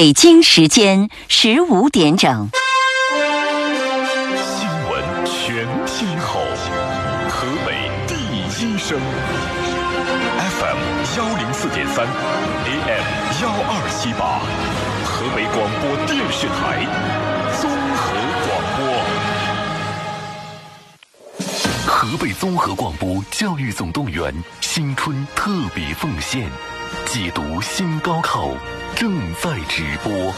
北京时间十五点整。新闻全天候，河北第一声，FM 幺零四点三，AM 幺二七八，河北广播电视台综合广播。河北综合广播教育总动员新春特别奉献，解读新高考正在直播。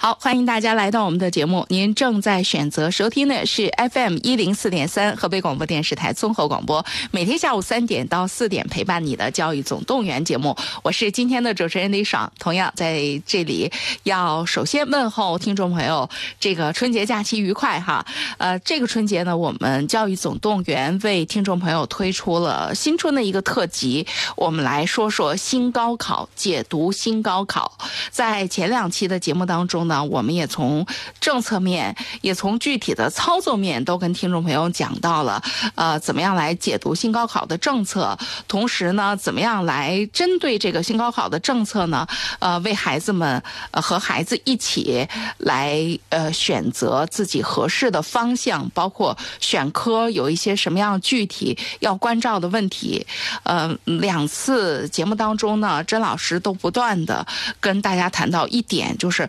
好，欢迎大家来到我们的节目。您正在选择收听的是 FM 一零四点三河北广播电视台综合广播，每天下午三点到四点陪伴你的教育总动员节目。我是今天的主持人李爽，同样在这里要首先问候听众朋友，这个春节假期愉快哈。呃，这个春节呢，我们教育总动员为听众朋友推出了新春的一个特辑，我们来说说新高考，解读新高考。在前两期的节目当中。呢，我们也从政策面，也从具体的操作面，都跟听众朋友讲到了，呃，怎么样来解读新高考的政策，同时呢，怎么样来针对这个新高考的政策呢，呃，为孩子们呃和孩子一起来呃选择自己合适的方向，包括选科有一些什么样具体要关照的问题，呃，两次节目当中呢，甄老师都不断的跟大家谈到一点，就是。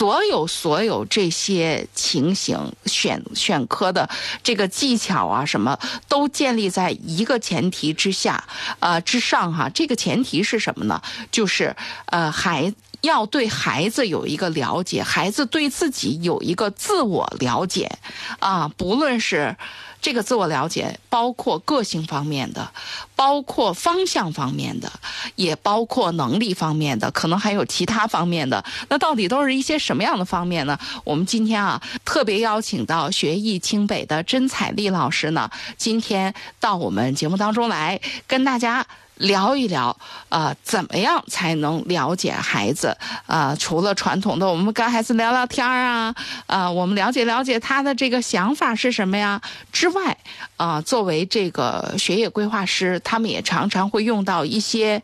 所有所有这些情形选选科的这个技巧啊，什么都建立在一个前提之下，呃之上哈。这个前提是什么呢？就是呃孩要对孩子有一个了解，孩子对自己有一个自我了解，啊，不论是。这个自我了解包括个性方面的，包括方向方面的，也包括能力方面的，可能还有其他方面的。那到底都是一些什么样的方面呢？我们今天啊，特别邀请到学艺清北的甄彩丽老师呢，今天到我们节目当中来跟大家。聊一聊，呃，怎么样才能了解孩子？呃，除了传统的，我们跟孩子聊聊天啊，呃，我们了解了解他的这个想法是什么呀？之外，啊，作为这个学业规划师，他们也常常会用到一些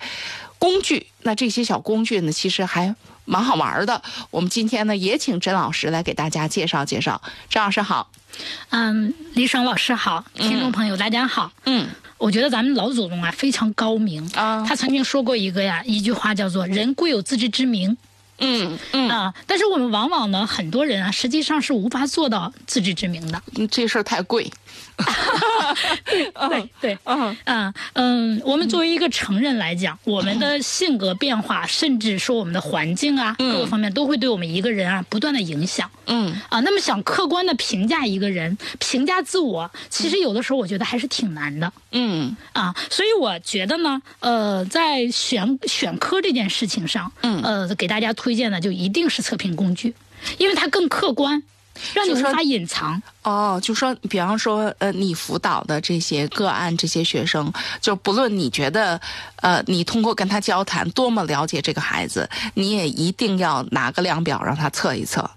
工具。那这些小工具呢，其实还蛮好玩的。我们今天呢，也请甄老师来给大家介绍介绍。甄老师好，嗯，李爽老师好，听众朋友大家好，嗯。我觉得咱们老祖宗啊非常高明啊，他曾经说过一个呀一句话叫做“人贵有自知之明”，嗯嗯。啊，但是我们往往呢很多人啊实际上是无法做到自知之明的，这事儿太贵。对对。嗯。嗯。嗯，我们作为一个成人来讲，我们的性格变化，甚至说我们的环境啊，各个方面都会对我们一个人啊不断的影响。嗯。啊，那么想客观的评价一个人，评价自我，其实有的时候我觉得还是挺难的。嗯。啊，所以我觉得呢，呃，在选选科这件事情上，嗯。呃，给大家推荐的就一定是测评工具，因为它更客观。让你无法隐藏哦，就说，比方说，呃，你辅导的这些个案，这些学生，就不论你觉得，呃，你通过跟他交谈多么了解这个孩子，你也一定要拿个量表让他测一测。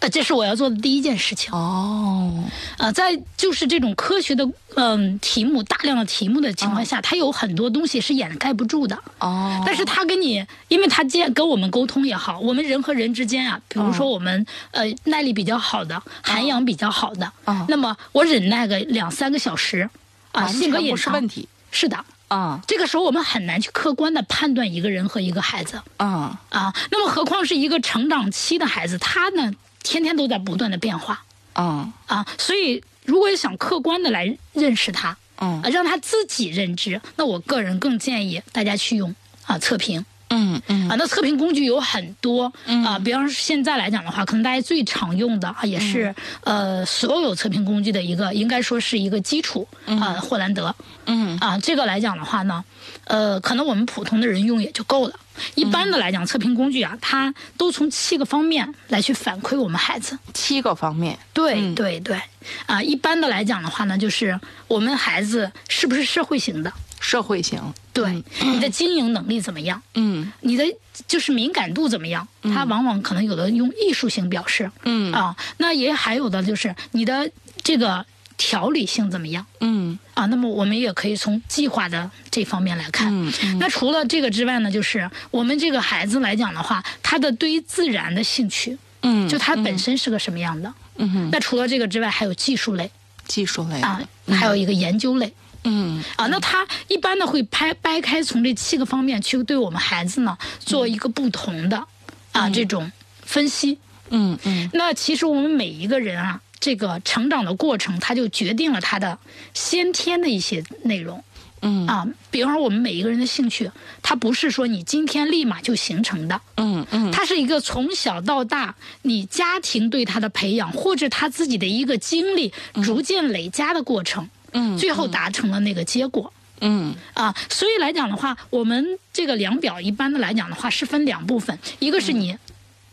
呃，这是我要做的第一件事情哦。呃，在就是这种科学的嗯题目大量的题目的情况下，它有很多东西是掩盖不住的哦。但是他跟你，因为他见跟我们沟通也好，我们人和人之间啊，比如说我们呃耐力比较好的，涵养比较好的，那么我忍耐个两三个小时啊，性格也是问题，是的啊。这个时候我们很难去客观的判断一个人和一个孩子啊啊。那么何况是一个成长期的孩子，他呢？天天都在不断的变化，嗯。啊，所以如果想客观的来认识他，嗯，让他自己认知，那我个人更建议大家去用啊测评，嗯嗯。啊，那测评工具有很多，啊，比方说现在来讲的话，可能大家最常用的啊，也是呃所有测评工具的一个，应该说是一个基础啊，霍兰德，嗯。啊，这个来讲的话呢，呃，可能我们普通的人用也就够了。一般的来讲，测评工具啊，它都从七个方面来去反馈我们孩子。七个方面，对对对，啊，一般的来讲的话呢，就是我们孩子是不是社会型的？社会型。对，你的经营能力怎么样？嗯，你的就是敏感度怎么样？它往往可能有的用艺术性表示。嗯啊，那也还有的就是你的这个条理性怎么样？嗯啊，那么我们也可以从计划的这方面来看。嗯嗯那除了这个之外呢，就是我们这个孩子来讲的话，他的对于自然的兴趣，嗯，就他本身是个什么样的？嗯哼那除了这个之外，还有技术类技术类啊的，还有一个研究类。嗯啊，那他一般呢会拍掰开从这七个方面去对我们孩子呢做一个不同的啊这种分析。嗯嗯那其实我们每一个人啊，这个成长的过程，它就决定了他的先天的一些内容。嗯。啊。比方说，我们每一个人的兴趣，它不是说你今天立马就形成的，嗯嗯。它是一个从小到大你家庭对他的培养，或者他自己的一个经历逐渐累加的过程，嗯最后达成了那个结果。嗯。啊，所以来讲的话，我们这个量表一般的来讲的话是分两部分，一个是你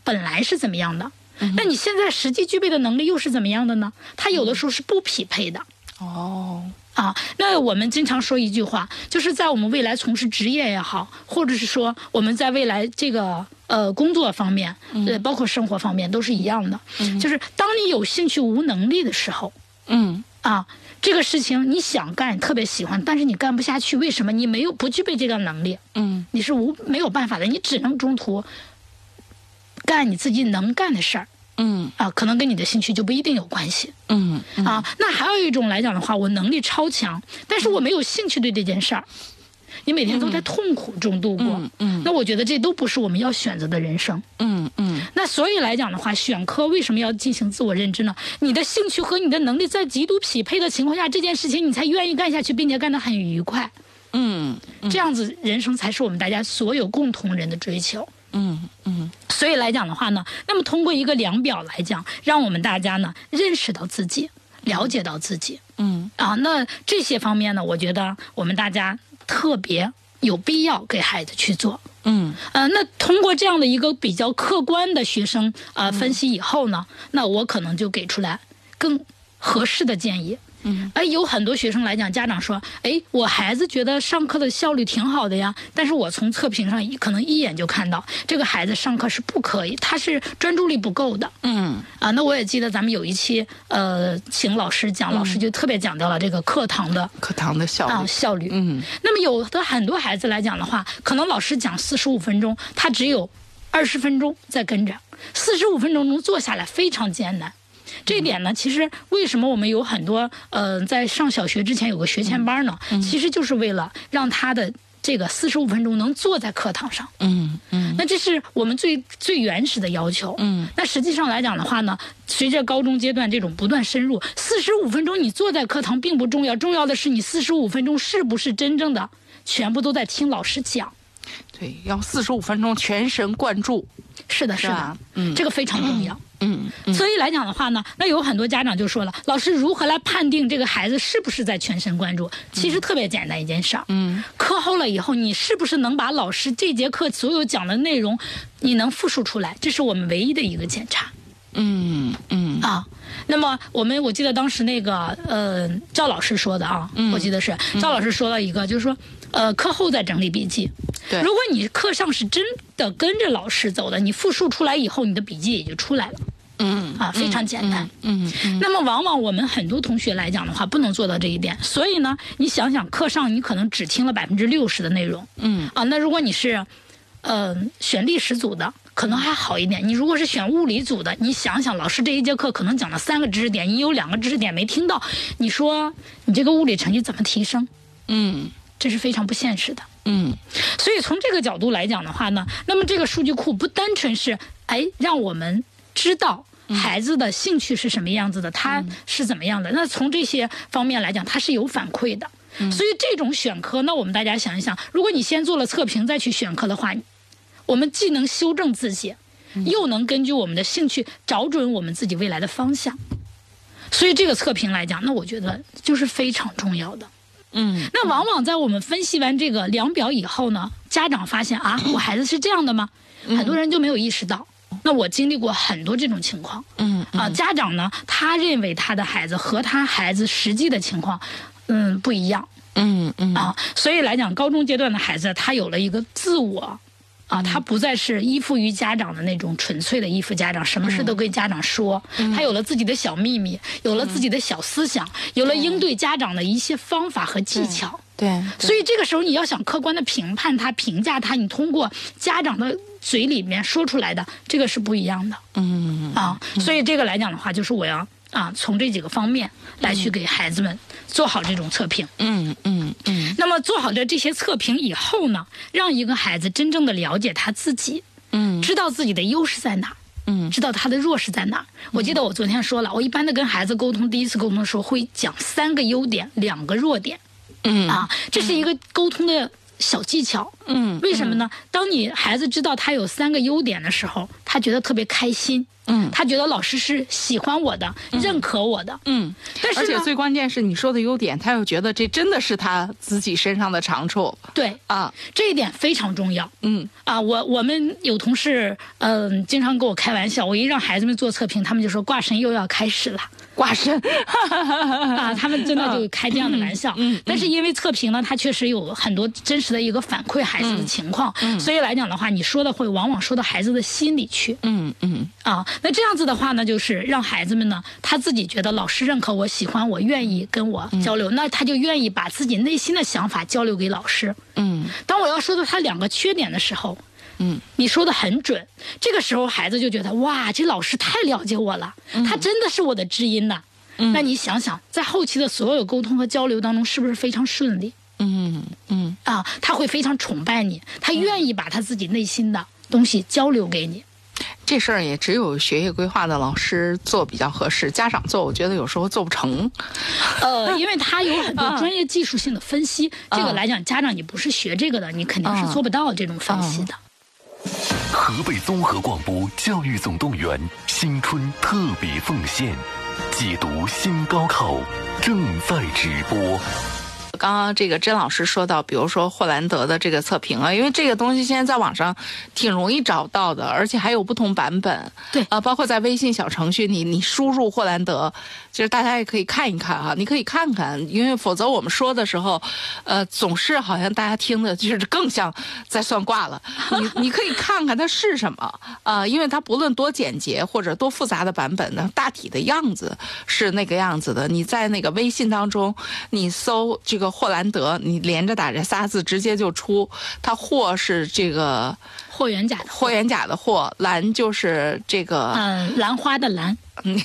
本来是怎么样的，那你现在实际具备的能力又是怎么样的呢？它有的时候是不匹配的。哦。啊，那我们经常说一句话，就是在我们未来从事职业也好，或者是说我们在未来这个呃工作方面，呃，包括生活方面都是一样的，就是当你有兴趣无能力的时候，嗯。啊，这个事情你想干，特别喜欢，但是你干不下去，为什么？你没有不具备这个能力，嗯。你是无没有办法的，你只能中途干你自己能干的事儿嗯啊，可能跟你的兴趣就不一定有关系嗯啊。那还有一种来讲的话，我能力超强，但是我没有兴趣对这件事儿，你每天都在痛苦中度过，嗯嗯那我觉得这都不是我们要选择的人生。嗯嗯那所以来讲的话，选科为什么要进行自我认知呢？你的兴趣和你的能力在极度匹配的情况下，这件事情你才愿意干下去，并且干得很愉快。嗯这样子人生才是我们大家所有共同人的追求。嗯嗯所以来讲的话呢，那么通过一个量表来讲，让我们大家呢认识到自己，了解到自己嗯啊。那这些方面呢，我觉得我们大家特别有必要给孩子去做。嗯呃，那通过这样的一个比较客观的学生呃分析以后呢，那我可能就给出来更合适的建议。嗯，哎，有很多学生来讲，家长说，哎，我孩子觉得上课的效率挺好的呀，但是我从测评上一可能一眼就看到这个孩子上课是不可以，他是专注力不够的。嗯啊，那我也记得咱们有一期呃，请老师讲，老师就特别讲到了这个课堂的课堂的效啊，效率。嗯那么有的很多孩子来讲的话，可能老师讲四十五分钟，他只有二十分钟在跟着，四十五分钟中坐下来非常艰难。这一点呢，其实为什么我们有很多呃，在上小学之前有个学前班呢？其实就是为了让他的这个四十五分钟能坐在课堂上。嗯嗯那这是我们最最原始的要求。嗯，那实际上来讲的话呢，随着高中阶段这种不断深入，四十五分钟你坐在课堂并不重要，重要的是你四十五分钟是不是真正的全部都在听老师讲。对，要四十五分钟全神贯注，是的，是的是，嗯这个非常重要。嗯嗯所以来讲的话呢，那有很多家长就说了，老师如何来判定这个孩子是不是在全神贯注？其实特别简单一件事儿，嗯，课后了以后，你是不是能把老师这节课所有讲的内容，你能复述出来？这是我们唯一的一个检查。嗯嗯啊。那么我们我记得当时那个呃赵老师说的啊，嗯。我记得是赵老师说了一个，就是说呃课后再整理笔记。对。如果你课上是真的跟着老师走的，你复述出来以后，你的笔记也就出来了。嗯。啊，非常简单。嗯。嗯。那么往往我们很多同学来讲的话，不能做到这一点，所以呢，你想想课上你可能只听了百分之六十的内容。嗯。啊，那如果你是呃选历史组的。可能还好一点。你如果是选物理组的，你想想，老师这一节课可能讲了三个知识点，你有两个知识点没听到，你说你这个物理成绩怎么提升？嗯这是非常不现实的。嗯所以从这个角度来讲的话呢，那么这个数据库不单纯是哎让我们知道孩子的兴趣是什么样子的，他是怎么样的。那从这些方面来讲，它是有反馈的。所以这种选科，那我们大家想一想，如果你先做了测评再去选科的话，我们既能修正自己，又能根据我们的兴趣找准我们自己未来的方向。所以这个测评来讲，那我觉得就是非常重要的。嗯那往往在我们分析完这个量表以后呢，家长发现啊，我孩子是这样的吗？很多人就没有意识到。那我经历过很多这种情况嗯啊，家长呢，他认为他的孩子和他孩子实际的情况，嗯，不一样嗯嗯啊，所以来讲，高中阶段的孩子他有了一个自我啊，他不再是依附于家长的那种纯粹的依附家长，什么事都跟家长说。他有了自己的小秘密，有了自己的小思想，有了应对家长的一些方法和技巧。对，所以这个时候你要想客观的评判他、评价他，你通过家长的嘴里面说出来的，这个是不一样的。嗯啊，所以这个来讲的话，就是我要啊从这几个方面来去给孩子们做好这种测评。嗯嗯嗯。那么做好的这些测评以后呢，让一个孩子真正的了解他自己，嗯，知道自己的优势在哪，嗯，知道他的弱势在哪。我记得我昨天说了，我一般的跟孩子沟通，第一次沟通的时候会讲三个优点，两个弱点，嗯啊，这是一个沟通的小技巧。嗯，为什么呢？当你孩子知道他有三个优点的时候，他觉得特别开心。嗯，他觉得老师是喜欢我的，认可我的。嗯，但是而且最关键是你说的优点，他又觉得这真的是他自己身上的长处。对啊，这一点非常重要。嗯啊，我我们有同事，嗯、经常跟我开玩笑，我一让孩子们做测评，他们就说挂神又要开始了。挂身啊，他们真的就开这样的玩笑。嗯，但是因为测评呢，它确实有很多真实的一个反馈孩子的情况，所以来讲的话，你说的会往往说到孩子的心里去。嗯嗯啊，那这样子的话呢，就是让孩子们呢，他自己觉得老师认可我、喜欢我、愿意跟我交流，那他就愿意把自己内心的想法交流给老师。嗯当我要说到他两个缺点的时候，嗯，你说的很准。这个时候孩子就觉得哇，这老师太了解我了，嗯他真的是我的知音呐。嗯那你想想，在后期的所有沟通和交流当中，是不是非常顺利嗯嗯啊？他会非常崇拜你，他愿意把他自己内心的东西交流给你。这事儿也只有学业规划的老师做比较合适，家长做我觉得有时候做不成。呃，因为他有很多专业技术性的分析，这个来讲，家长你不是学这个的，你肯定是做不到这种分析的。河北综合广播教育总动员新春特别奉献，解读新高考正在直播。刚刚这个甄老师说到，比如说霍兰德的这个测评啊，因为这个东西现在在网上挺容易找到的，而且还有不同版本。对啊，包括在微信小程序，你你输入霍兰德，其实大家也可以看一看啊，你可以看看，因为否则我们说的时候，呃，总是好像大家听的就是更像在算卦了。你你可以看看它是什么啊、因为它不论多简洁或者多复杂的版本呢，大体的样子是那个样子的。你在那个微信当中，你搜这个霍兰德，你连着打这仨字，直接就出。它霍是这个霍元甲的霍元甲的霍，兰就是这个。嗯，兰花的兰，嗯，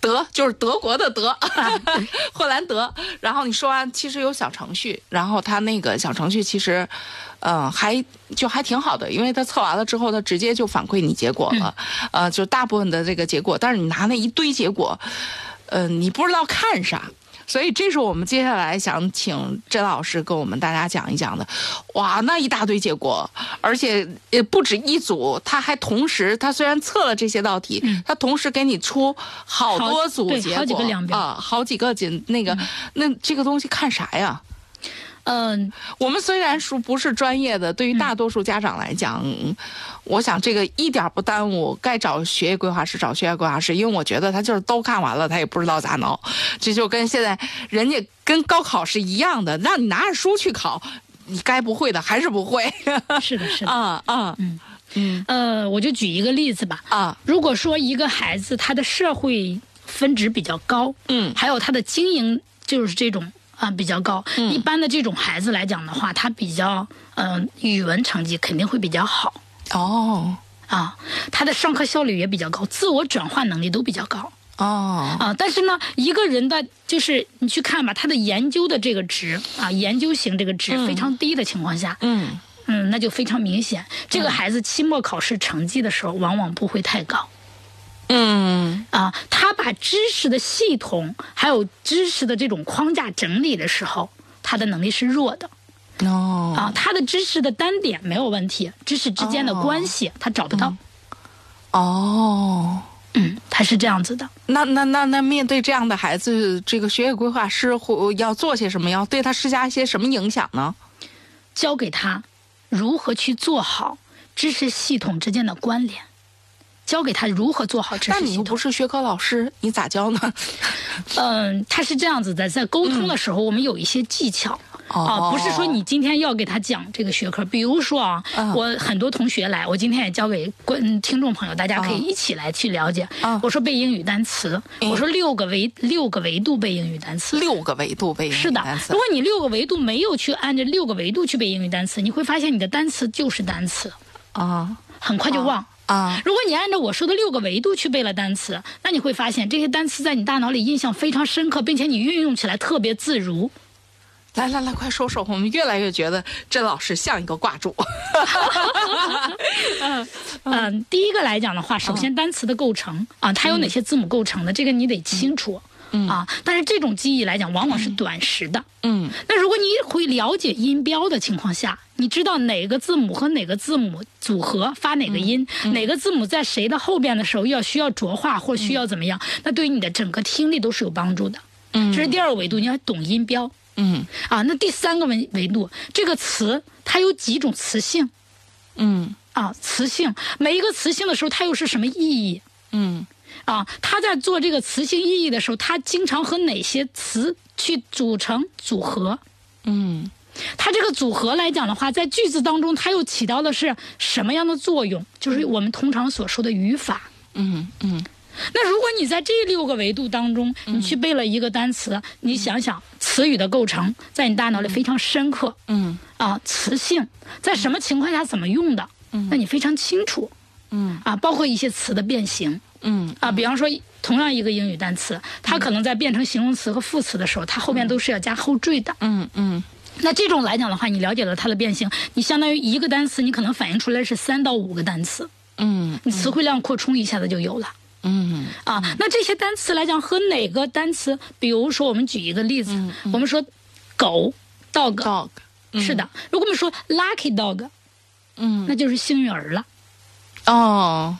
德就是德国的德，霍兰德。然后你说完，其实有小程序，然后它那个小程序其实，嗯、还就还挺好的，因为他测完了之后，他直接就反馈你结果了，呃，就大部分的这个结果。但是你拿那一堆结果，呃，你不知道看啥。所以这是我们接下来想请甄老师跟我们大家讲一讲的。哇，那一大堆结果，而且也不止一组，他还同时，他虽然测了这些道题，他同时给你出好多组结果，好几个量表啊，好几个紧那个，那这个东西看啥呀？嗯，我们虽然说不是专业的，对于大多数家长来讲，嗯我想这个一点不耽误。该找学业规划师找学业规划师，因为我觉得他就是都看完了，他也不知道咋弄。这就跟现在人家跟高考是一样的，让你拿着书去考，你该不会的还是不会。是的，是的。啊啊嗯嗯呃，我就举一个例子吧。啊如果说一个孩子他的社会分值比较高，嗯还有他的经营就是这种啊、比较高，嗯。一般的这种孩子来讲的话，他比较嗯、呃语文成绩肯定会比较好。哦。啊，他的上课效率也比较高，自我转化能力都比较高。哦。啊，但是呢，一个人的就是你去看吧，他的研究的这个值啊，研究型这个值非常低的情况下，嗯。嗯，那就非常明显，这个孩子期末考试成绩的时候往往不会太高嗯啊。他把知识的系统还有知识的这种框架整理的时候，他的能力是弱的哦啊。他的知识的单点没有问题，知识之间的关系他找不到，哦。嗯，他是这样子的。那那那那面对这样的孩子，这个学业规划师会要做些什么？要对他施加一些什么影响呢？教给他如何去做好知识系统之间的关联，教给他如何做好知那你又不识系统。是学科老师，你咋教呢？嗯，他是这样子的，在沟通的时候，我们有一些技巧。啊，不是说你今天要给他讲这个学科。比如说啊，我很多同学来，我今天也教给观听众朋友，大家可以一起来去了解。我说背英语单词，我说六个维六个维度背英语单词，六个维度背英语单词。如果你六个维度没有去按照六个维度去背英语单词，你会发现你的单词就是单词啊，很快就忘啊。如果你按照我说的六个维度去背了单词，那你会发现这些单词在你大脑里印象非常深刻，并且你运用起来特别自如。来来来，快说说！我们越来越觉得甄老师像一个挂主。嗯嗯，第一个来讲的话，首先单词的构成啊，它有哪些字母构成的，这个你得清楚啊。但是这种记忆来讲，往往是短时的。嗯。那如果你会了解音标的情况下，你知道哪个字母和哪个字母组合发哪个音，哪个字母在谁的后边的时候要需要浊化或需要怎么样，那对于你的整个听力都是有帮助的。嗯。这是第二个维度，你要懂音标。嗯啊，那第三个维维度，这个词它有几种词性？嗯啊，词性每一个词性的时候，它又是什么意义？嗯啊，他在做这个词性意义的时候，他经常和哪些词去组成组合？嗯，它这个组合来讲的话，在句子当中，它又起到的是什么样的作用？就是我们通常所说的语法。嗯嗯。那如果你在这六个维度当中，你去背了一个单词，你想想词语的构成，在你大脑里非常深刻。嗯啊，词性在什么情况下怎么用的？嗯，那你非常清楚。嗯啊，包括一些词的变形。嗯啊，比方说同样一个英语单词，它可能在变成形容词和副词的时候，它后面都是要加后缀的。嗯嗯。那这种来讲的话，你了解了它的变形，你相当于一个单词，你可能反映出来是三到五个单词。嗯，你词汇量扩充一下子就有了。嗯啊，那这些单词来讲和哪个单词？比如说，我们举一个例子，我们说狗，dog，dog 是的。如果我们说 lucky dog，嗯，那就是幸运儿了。哦，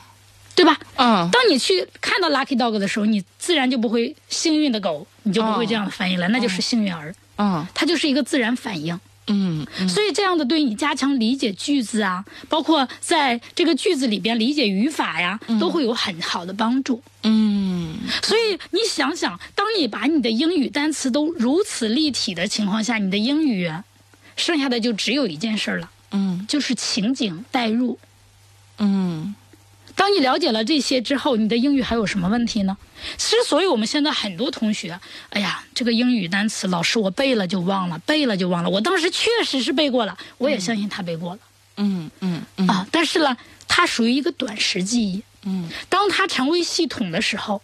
对吧？嗯。当你去看到 lucky dog 的时候，你自然就不会幸运的狗，你就不会这样的翻译了，那就是幸运儿。嗯，它就是一个自然反应。嗯，所以这样的对你加强理解句子啊，包括在这个句子里边理解语法呀，都会有很好的帮助。嗯，所以你想想，当你把你的英语单词都如此立体的情况下，你的英语剩下的就只有一件事了，嗯，就是情景代入。嗯。当你了解了这些之后，你的英语还有什么问题呢？之所以我们现在很多同学，哎呀，这个英语单词，老师我背了就忘了，背了就忘了。我当时确实是背过了，我也相信他背过了。嗯嗯啊，但是呢，它属于一个短时记忆。嗯，当它成为系统的时候，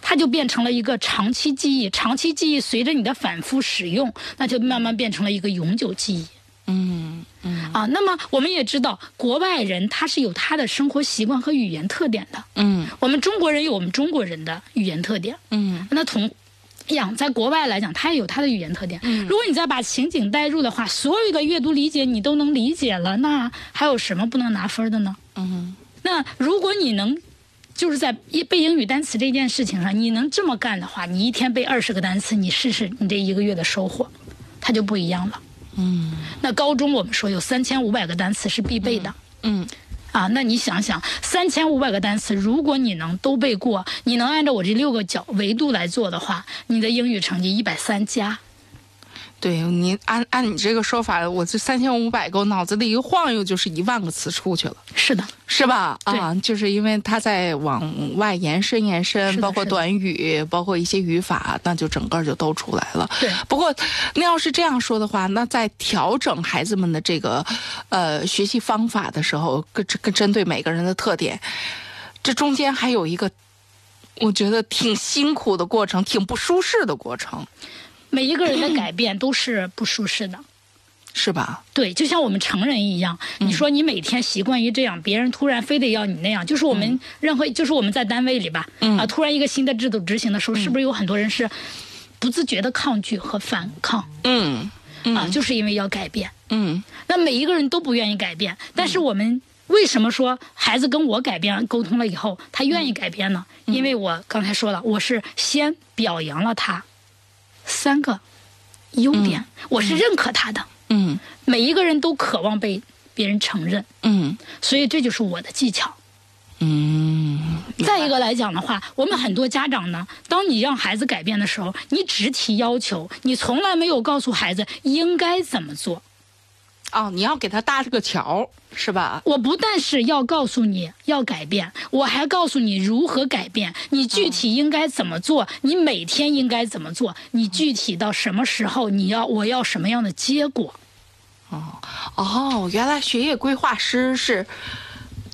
它就变成了一个长期记忆。长期记忆随着你的反复使用，那就慢慢变成了一个永久记忆。嗯嗯啊，那么我们也知道，国外人他是有他的生活习惯和语言特点的。嗯，我们中国人有我们中国人的语言特点。嗯，那同样在国外来讲，他也有他的语言特点。嗯，如果你再把情景带入的话，所有的阅读理解你都能理解了，那还有什么不能拿分的呢？嗯，那如果你能就是在背英语单词这件事情上，你能这么干的话，你一天背二十个单词，你试试你这一个月的收获，它就不一样了。嗯，那高中我们说有三千五百个单词是必备的。嗯，啊，那你想想，三千五百个单词，如果你能都背过，你能按照我这六个角维度来做的话，你的英语成绩一百三加。对你按按你这个说法，我这三千五百个，我脑子里一晃悠就是一万个词出去了。是的，是吧？啊，就是因为它在往外延伸延伸，包括短语，包括一些语法，那就整个就都出来了。对。不过，那要是这样说的话，那在调整孩子们的这个呃学习方法的时候，跟跟针对每个人的特点，这中间还有一个我觉得挺辛苦的过程，挺不舒适的过程。每一个人的改变都是不舒适的，是吧？对，就像我们成人一样，你说你每天习惯于这样，别人突然非得要你那样，就是我们任何，就是我们在单位里吧，啊，突然一个新的制度执行的时候，是不是有很多人是不自觉的抗拒和反抗？嗯，啊，就是因为要改变。嗯，那每一个人都不愿意改变，但是我们为什么说孩子跟我改变沟通了以后，他愿意改变呢？因为我刚才说了，我是先表扬了他。三个优点，我是认可他的。嗯，每一个人都渴望被别人承认。嗯，所以这就是我的技巧。嗯，再一个来讲的话，我们很多家长呢，当你让孩子改变的时候，你只提要求，你从来没有告诉孩子应该怎么做。哦，你要给他搭这个桥，是吧？我不但是要告诉你要改变，我还告诉你如何改变，你具体应该怎么做，你每天应该怎么做，你具体到什么时候你要我要什么样的结果。哦哦，原来学业规划师是。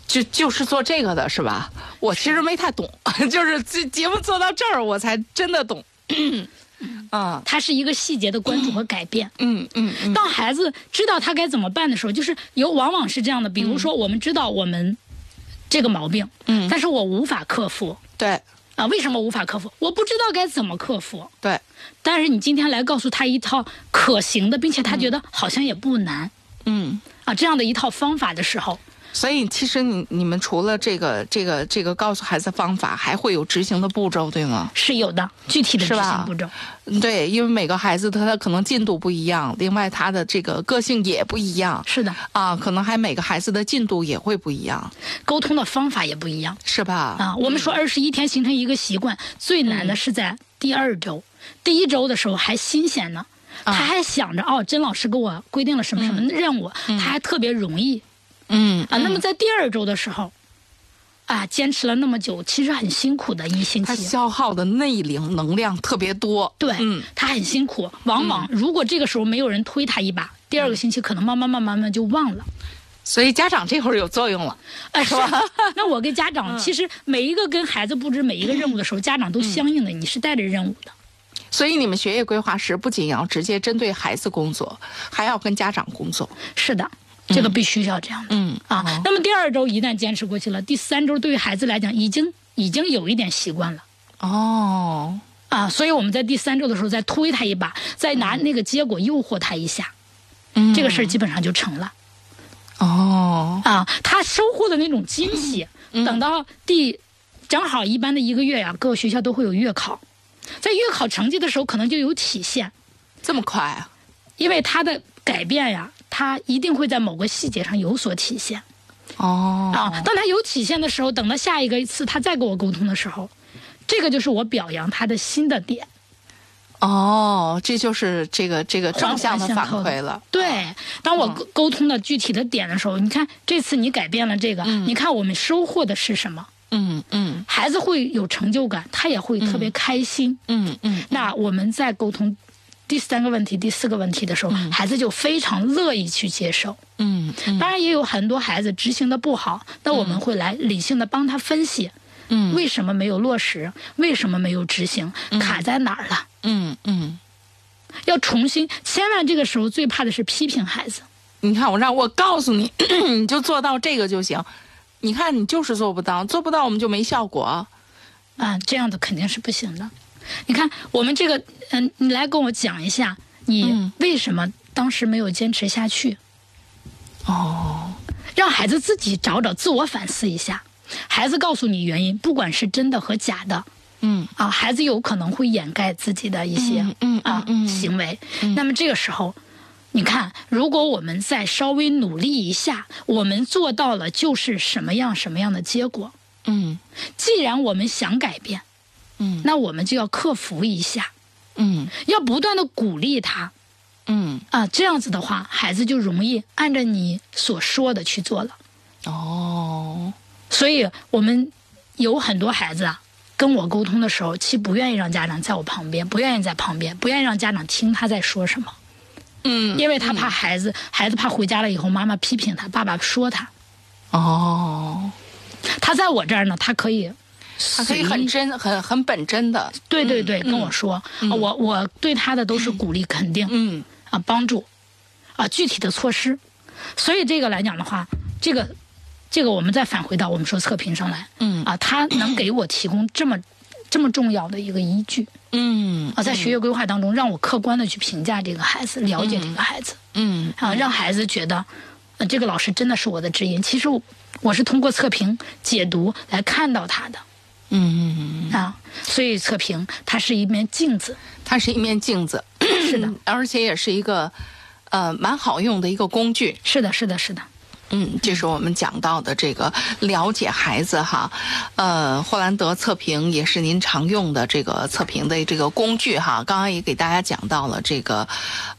就就是做这个的是吧？我其实没太懂，就是这节目做到这儿，我才真的懂。嗯，它是一个细节的关注和改变。嗯嗯。当孩子知道他该怎么办的时候，就是有往往是这样的。比如说，我们知道我们这个毛病，嗯，但是我无法克服。对。啊，为什么无法克服？我不知道该怎么克服。对。但是你今天来告诉他一套可行的，并且他觉得好像也不难。嗯。啊，这样的一套方法的时候。所以，其实你你们除了这个这个这个告诉孩子方法，还会有执行的步骤，对吗？是有的，具体的执行步骤。对，因为每个孩子他他可能进度不一样，另外他的这个个性也不一样。是的。啊，可能还每个孩子的进度也会不一样，沟通的方法也不一样，是吧？啊，我们说二十一天形成一个习惯，最难的是在第二周，第一周的时候还新鲜呢，他还想着哦，甄老师给我规定了什么什么任务，他还特别容易。嗯啊，那么在第二周的时候，啊，坚持了那么久，其实很辛苦的一星期，他消耗的内灵能量特别多。对，嗯，他很辛苦。往往如果这个时候没有人推他一把，第二个星期可能慢慢慢慢慢就忘了。所以家长这会儿有作用了，哎，是吧？那我跟家长，其实每一个跟孩子布置每一个任务的时候，家长都相应的，你是带着任务的。所以你们学业规划师不仅要直接针对孩子工作，还要跟家长工作。是的。这个必须要这样的，嗯啊，那么第二周一旦坚持过去了，第三周对于孩子来讲已经已经有一点习惯了，哦，啊，所以我们在第三周的时候再推他一把，再拿那个结果诱惑他一下，嗯，这个事儿基本上就成了，哦，啊，他收获的那种惊喜，等到第正好一般的一个月呀，各个学校都会有月考，在月考成绩的时候可能就有体现，这么快啊？因为他的改变呀。他一定会在某个细节上有所体现，哦。啊，当他有体现的时候，等到下一个一次他再跟我沟通的时候，这个就是我表扬他的新的点，哦，这就是这个这个正向的反馈了。对，当我沟沟通的具体的点的时候，你看这次你改变了这个，你看我们收获的是什么？嗯嗯，孩子会有成就感，他也会特别开心。嗯嗯，那我们在沟通。第三个问题、第四个问题的时候，孩子就非常乐意去接受。嗯，当然也有很多孩子执行的不好，那我们会来理性的帮他分析，嗯，为什么没有落实？为什么没有执行？卡在哪儿了？嗯嗯，要重新，千万这个时候最怕的是批评孩子。你看，我让我告诉你，你就做到这个就行。你看，你就是做不到，做不到我们就没效果。啊，这样的肯定是不行的。你看，我们这个，嗯，你来跟我讲一下，你为什么当时没有坚持下去？哦，让孩子自己找找，自我反思一下。孩子告诉你原因，不管是真的和假的，嗯，啊，孩子有可能会掩盖自己的一些，嗯啊，行为。那么这个时候，你看，如果我们再稍微努力一下，我们做到了，就是什么样什么样的结果。嗯，既然我们想改变。嗯，那我们就要克服一下，嗯，要不断的鼓励他，嗯啊，这样子的话，孩子就容易按照你所说的去做了。哦，所以我们有很多孩子啊，跟我沟通的时候，其实不愿意让家长在我旁边，不愿意在旁边，不愿意让家长听他在说什么，嗯，因为他怕孩子，孩子怕回家了以后妈妈批评他，爸爸说他。哦，他在我这儿呢，他可以。他可以很真、很很本真的，对对对，跟我说，我我对他的都是鼓励、肯定，嗯。啊，帮助，啊，具体的措施。所以这个来讲的话，这个这个我们再返回到我们说测评上来，嗯。啊，他能给我提供这么这么重要的一个依据，嗯。啊，在学业规划当中，让我客观的去评价这个孩子，了解这个孩子，嗯。啊，让孩子觉得，这个老师真的是我的知音。其实我是通过测评解读来看到他的。嗯嗯嗯啊，所以测评它是一面镜子，它是一面镜子，是的，而且也是一个呃蛮好用的一个工具。是的，是的，是的。嗯，这是我们讲到的这个了解孩子哈，呃，霍兰德测评也是您常用的这个测评的这个工具哈。刚刚也给大家讲到了这个，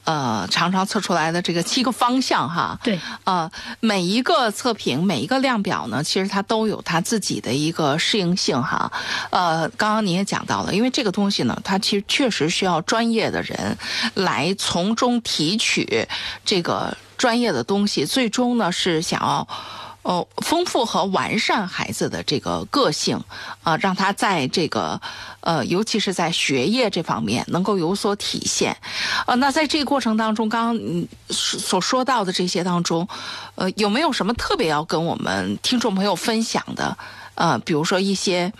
呃，常常测出来的这个七个方向哈。对，呃，每一个测评每一个量表呢，其实它都有它自己的一个适应性哈。呃，刚刚您也讲到了，因为这个东西呢，它其实确实需要专业的人来从中提取这个。专业的东西，最终呢是想要，哦，丰富和完善孩子的这个个性，啊，让他在这个，呃，尤其是在学业这方面能够有所体现，呃，那在这个过程当中，刚刚所说到的这些当中，呃，有没有什么特别要跟我们听众朋友分享的？呃，比如说一些，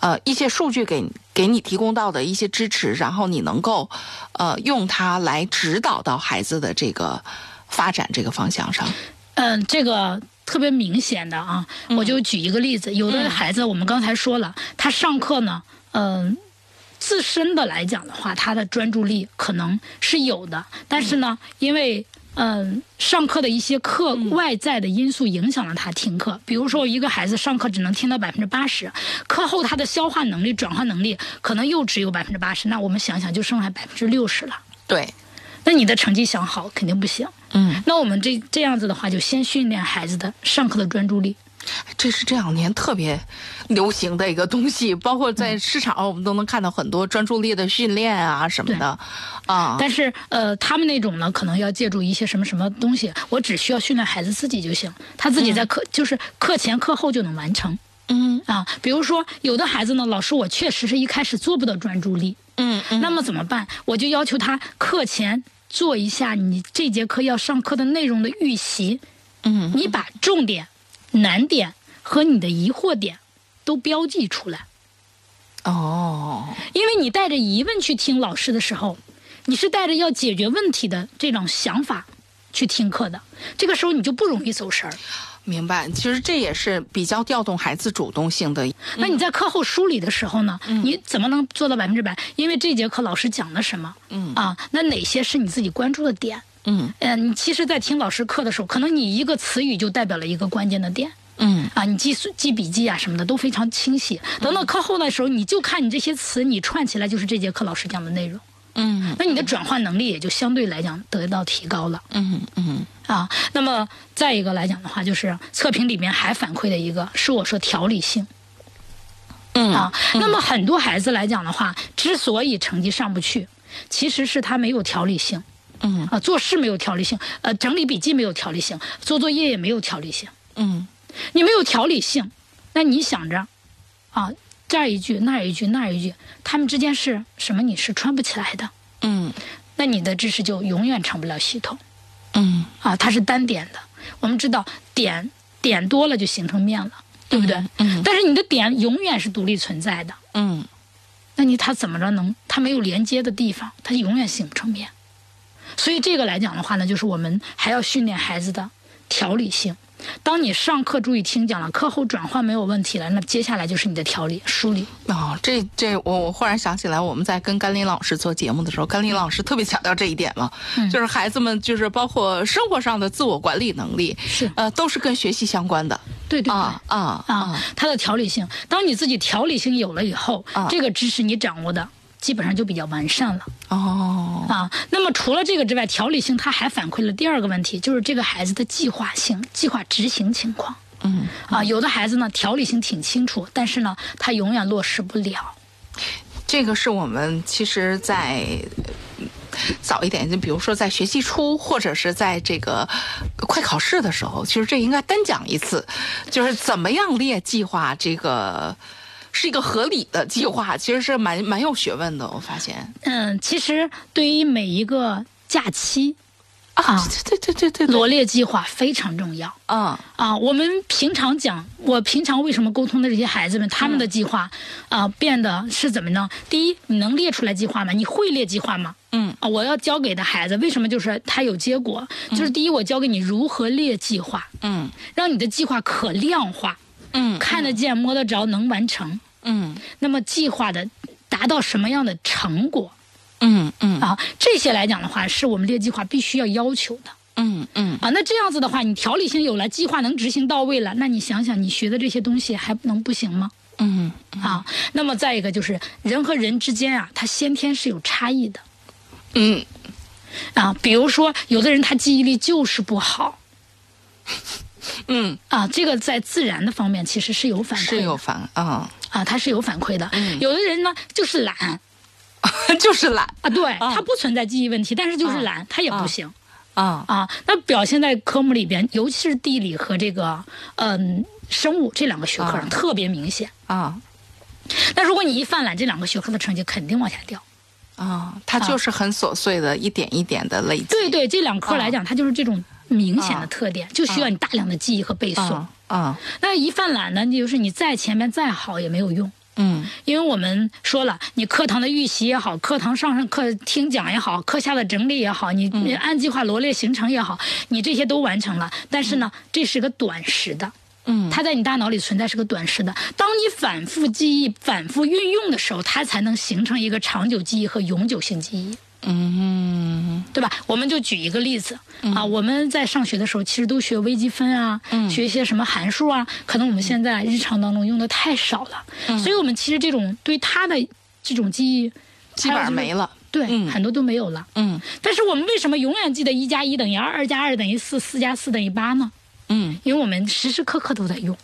呃，一些数据给给你提供到的一些支持，然后你能够，呃，用它来指导到孩子的这个。发展这个方向上，嗯，这个特别明显的啊，我就举一个例子，有的孩子我们刚才说了，他上课呢，嗯，自身的来讲的话，他的专注力可能是有的，但是呢，因为嗯，上课的一些课外在的因素影响了他听课，比如说一个孩子上课只能听到百分之八十，课后他的消化能力、转化能力可能又只有百分之八十，那我们想想就剩下百分之六十了。对。那你的成绩想好肯定不行，嗯。那我们这这样子的话，就先训练孩子的上课的专注力。这是这两年特别流行的一个东西，包括在市场上，我们都能看到很多专注力的训练啊什么的，啊。但是呃，他们那种呢，可能要借助一些什么什么东西，我只需要训练孩子自己就行，他自己在课就是课前课后就能完成。嗯啊，比如说有的孩子呢，老师我确实是一开始做不到专注力，嗯嗯，那么怎么办？我就要求他课前。做一下你这节课要上课的内容的预习，嗯，你把重点、难点和你的疑惑点都标记出来。哦，因为你带着疑问去听老师的时候，你是带着要解决问题的这种想法去听课的，这个时候你就不容易走神儿。明白，其实这也是比较调动孩子主动性的。那你在课后梳理的时候呢？你怎么能做到百分之百？因为这节课老师讲了什么？嗯啊，那哪些是你自己关注的点？嗯嗯，你其实，在听老师课的时候，可能你一个词语就代表了一个关键的点。嗯啊，你记记笔记啊什么的都非常清晰。等到课后的时候，你就看你这些词，你串起来就是这节课老师讲的内容。嗯，那你的转换能力也就相对来讲得到提高了。嗯嗯啊，那么再一个来讲的话，就是测评里面还反馈的一个是我说条理性。嗯啊，那么很多孩子来讲的话，之所以成绩上不去，其实是他没有条理性。嗯啊，做事没有条理性，呃，整理笔记没有条理性，做作业也没有条理性。嗯，你没有条理性，那你想着，啊。这儿一句，那儿一句，那儿一句，他们之间是什么？你是穿不起来的。嗯，那你的知识就永远成不了系统。嗯，啊，它是单点的。我们知道点点多了就形成面了，对不对？嗯。但是你的点永远是独立存在的。嗯。那你它怎么着能？它没有连接的地方，它永远形不成面。所以这个来讲的话呢，就是我们还要训练孩子的条理性。当你上课注意听讲了，课后转换没有问题了，那接下来就是你的调理梳理。哦，这这我我忽然想起来，我们在跟甘霖老师做节目的时候，甘霖老师特别强调这一点嘛，就是孩子们就是包括生活上的自我管理能力，是呃都是跟学习相关的。对对啊啊啊！它的条理性，当你自己条理性有了以后，这个知识你掌握的。基本上就比较完善了哦啊。那么除了这个之外，条理性它还反馈了第二个问题，就是这个孩子的计划性、计划执行情况。嗯啊，有的孩子呢条理性挺清楚，但是呢他永远落实不了。这个是我们其实，在早一点，就比如说在学期初或者是在这个快考试的时候，其实这应该单讲一次，就是怎么样列计划这个。是一个合理的计划，其实是蛮蛮有学问的。我发现，嗯，其实对于每一个假期，啊，对对对对对，罗列计划非常重要。啊啊，我们平常讲，我平常为什么沟通的这些孩子们，他们的计划啊变得是怎么呢？第一，你能列出来计划吗？你会列计划吗？嗯啊，我要教给的孩子，为什么就是他有结果？就是第一，我教给你如何列计划，嗯，让你的计划可量化。嗯，看得见、摸得着、能完成。嗯，那么计划的达到什么样的成果？嗯嗯啊，这些来讲的话，是我们列计划必须要要求的。嗯嗯啊，那这样子的话，你条理性有了，计划能执行到位了，那你想想，你学的这些东西还能不行吗？嗯啊，那么再一个就是人和人之间啊，他先天是有差异的。嗯啊，比如说有的人他记忆力就是不好。嗯啊，这个在自然的方面其实是有反馈，是有反啊啊，他是有反馈的。嗯有的人呢就是懒 就是懒啊，对啊他不存在记忆问题，但是就是懒，他也不行啊啊。那表现在科目里边，尤其是地理和这个嗯生物这两个学科特别明显。啊那如果你一犯懒，这两个学科的成绩肯定往下掉。啊，它就是很琐碎的一点一点的累积。对对，这两科来讲，它就是这种明显的啊特点，就需要你大量的记忆和背诵。啊啊那一犯懒呢，就是你在前面再好也没有用。嗯因为我们说了，你课堂的预习也好，课堂上上课听讲也好，课下的整理也好，你按计划罗列行程也好，你这些都完成了。但是呢，这是个短时的，嗯它在你大脑里存在是个短时的。当你反复记忆、反复运用的时候，它才能形成一个长久记忆和永久性记忆。嗯对吧？我们就举一个例子、啊，我们在上学的时候，其实都学微积分啊，嗯学一些什么函数啊，可能我们现在日常当中用的太少了，嗯所以我们其实这种对它的这种记忆，基本上没了。对，嗯很多都没有了。嗯但是我们为什么永远记得一加一等于二，二加二等于四，四加四等于八呢？嗯因为我们时时刻刻都在用。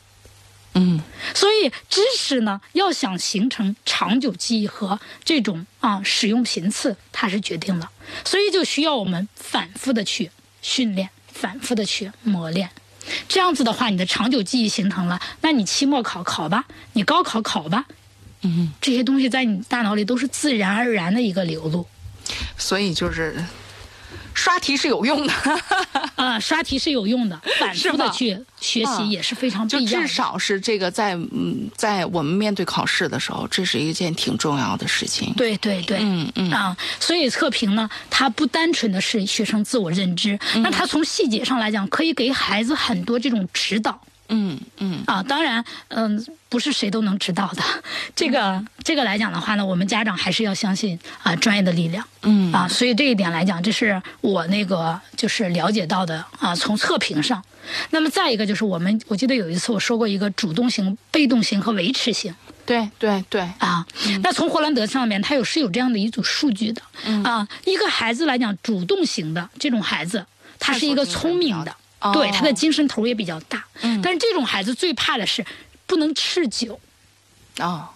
嗯所以知识呢，要想形成长久记忆和这种啊使用频次，它是决定了，所以就需要我们反复的去训练，反复的去磨练。这样子的话，你的长久记忆形成了，那你期末考考吧，你高考考吧，嗯，这些东西在你大脑里都是自然而然的一个流露。所以就是刷题是有用的，啊，刷题是有用的，反复的去学啊习也是非常必要的。至少是这个在嗯，在我们面对考试的时候，这是一件挺重要的事情。对对对，嗯嗯。啊，所以测评呢，它不单纯的是学生自我认知，嗯。那它从细节上来讲，可以给孩子很多这种指导嗯嗯啊。当然，嗯、不是谁都能知道的。这个这个来讲的话呢，我们家长还是要相信啊专业的力量。嗯啊，所以这一点来讲，这是我那个就是了解到的啊，从测评上。那么再一个就是我们，我记得有一次我说过一个主动型、被动型和维持型。对对对，啊，那从霍兰德上面，他有是有这样的一组数据的、嗯啊。一个孩子来讲，主动型的这种孩子，他是一个聪明的，哦。对他的精神头也比较大。嗯。但是这种孩子最怕的是不能持久。哦，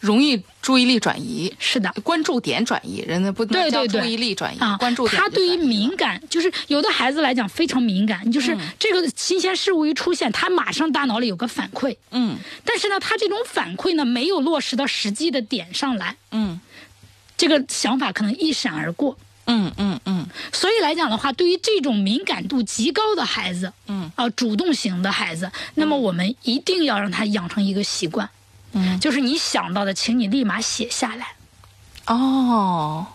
容易注意力转移，是的。关注点转移，人家不能叫对对对，注意力转移，啊，关注点他对于敏感，就是有的孩子来讲非常敏感，就是嗯。这个新鲜事物一出现，他马上大脑里有个反馈，嗯。但是呢，他这种反馈呢没有落实到实际的点上来，嗯。这个想法可能一闪而过。嗯嗯嗯。所以来讲的话，对于这种敏感度极高的孩子，嗯。啊，主动型的孩子，那么我们一定要让他养成一个习惯，嗯，就是你想到的，请你立马写下来。哦，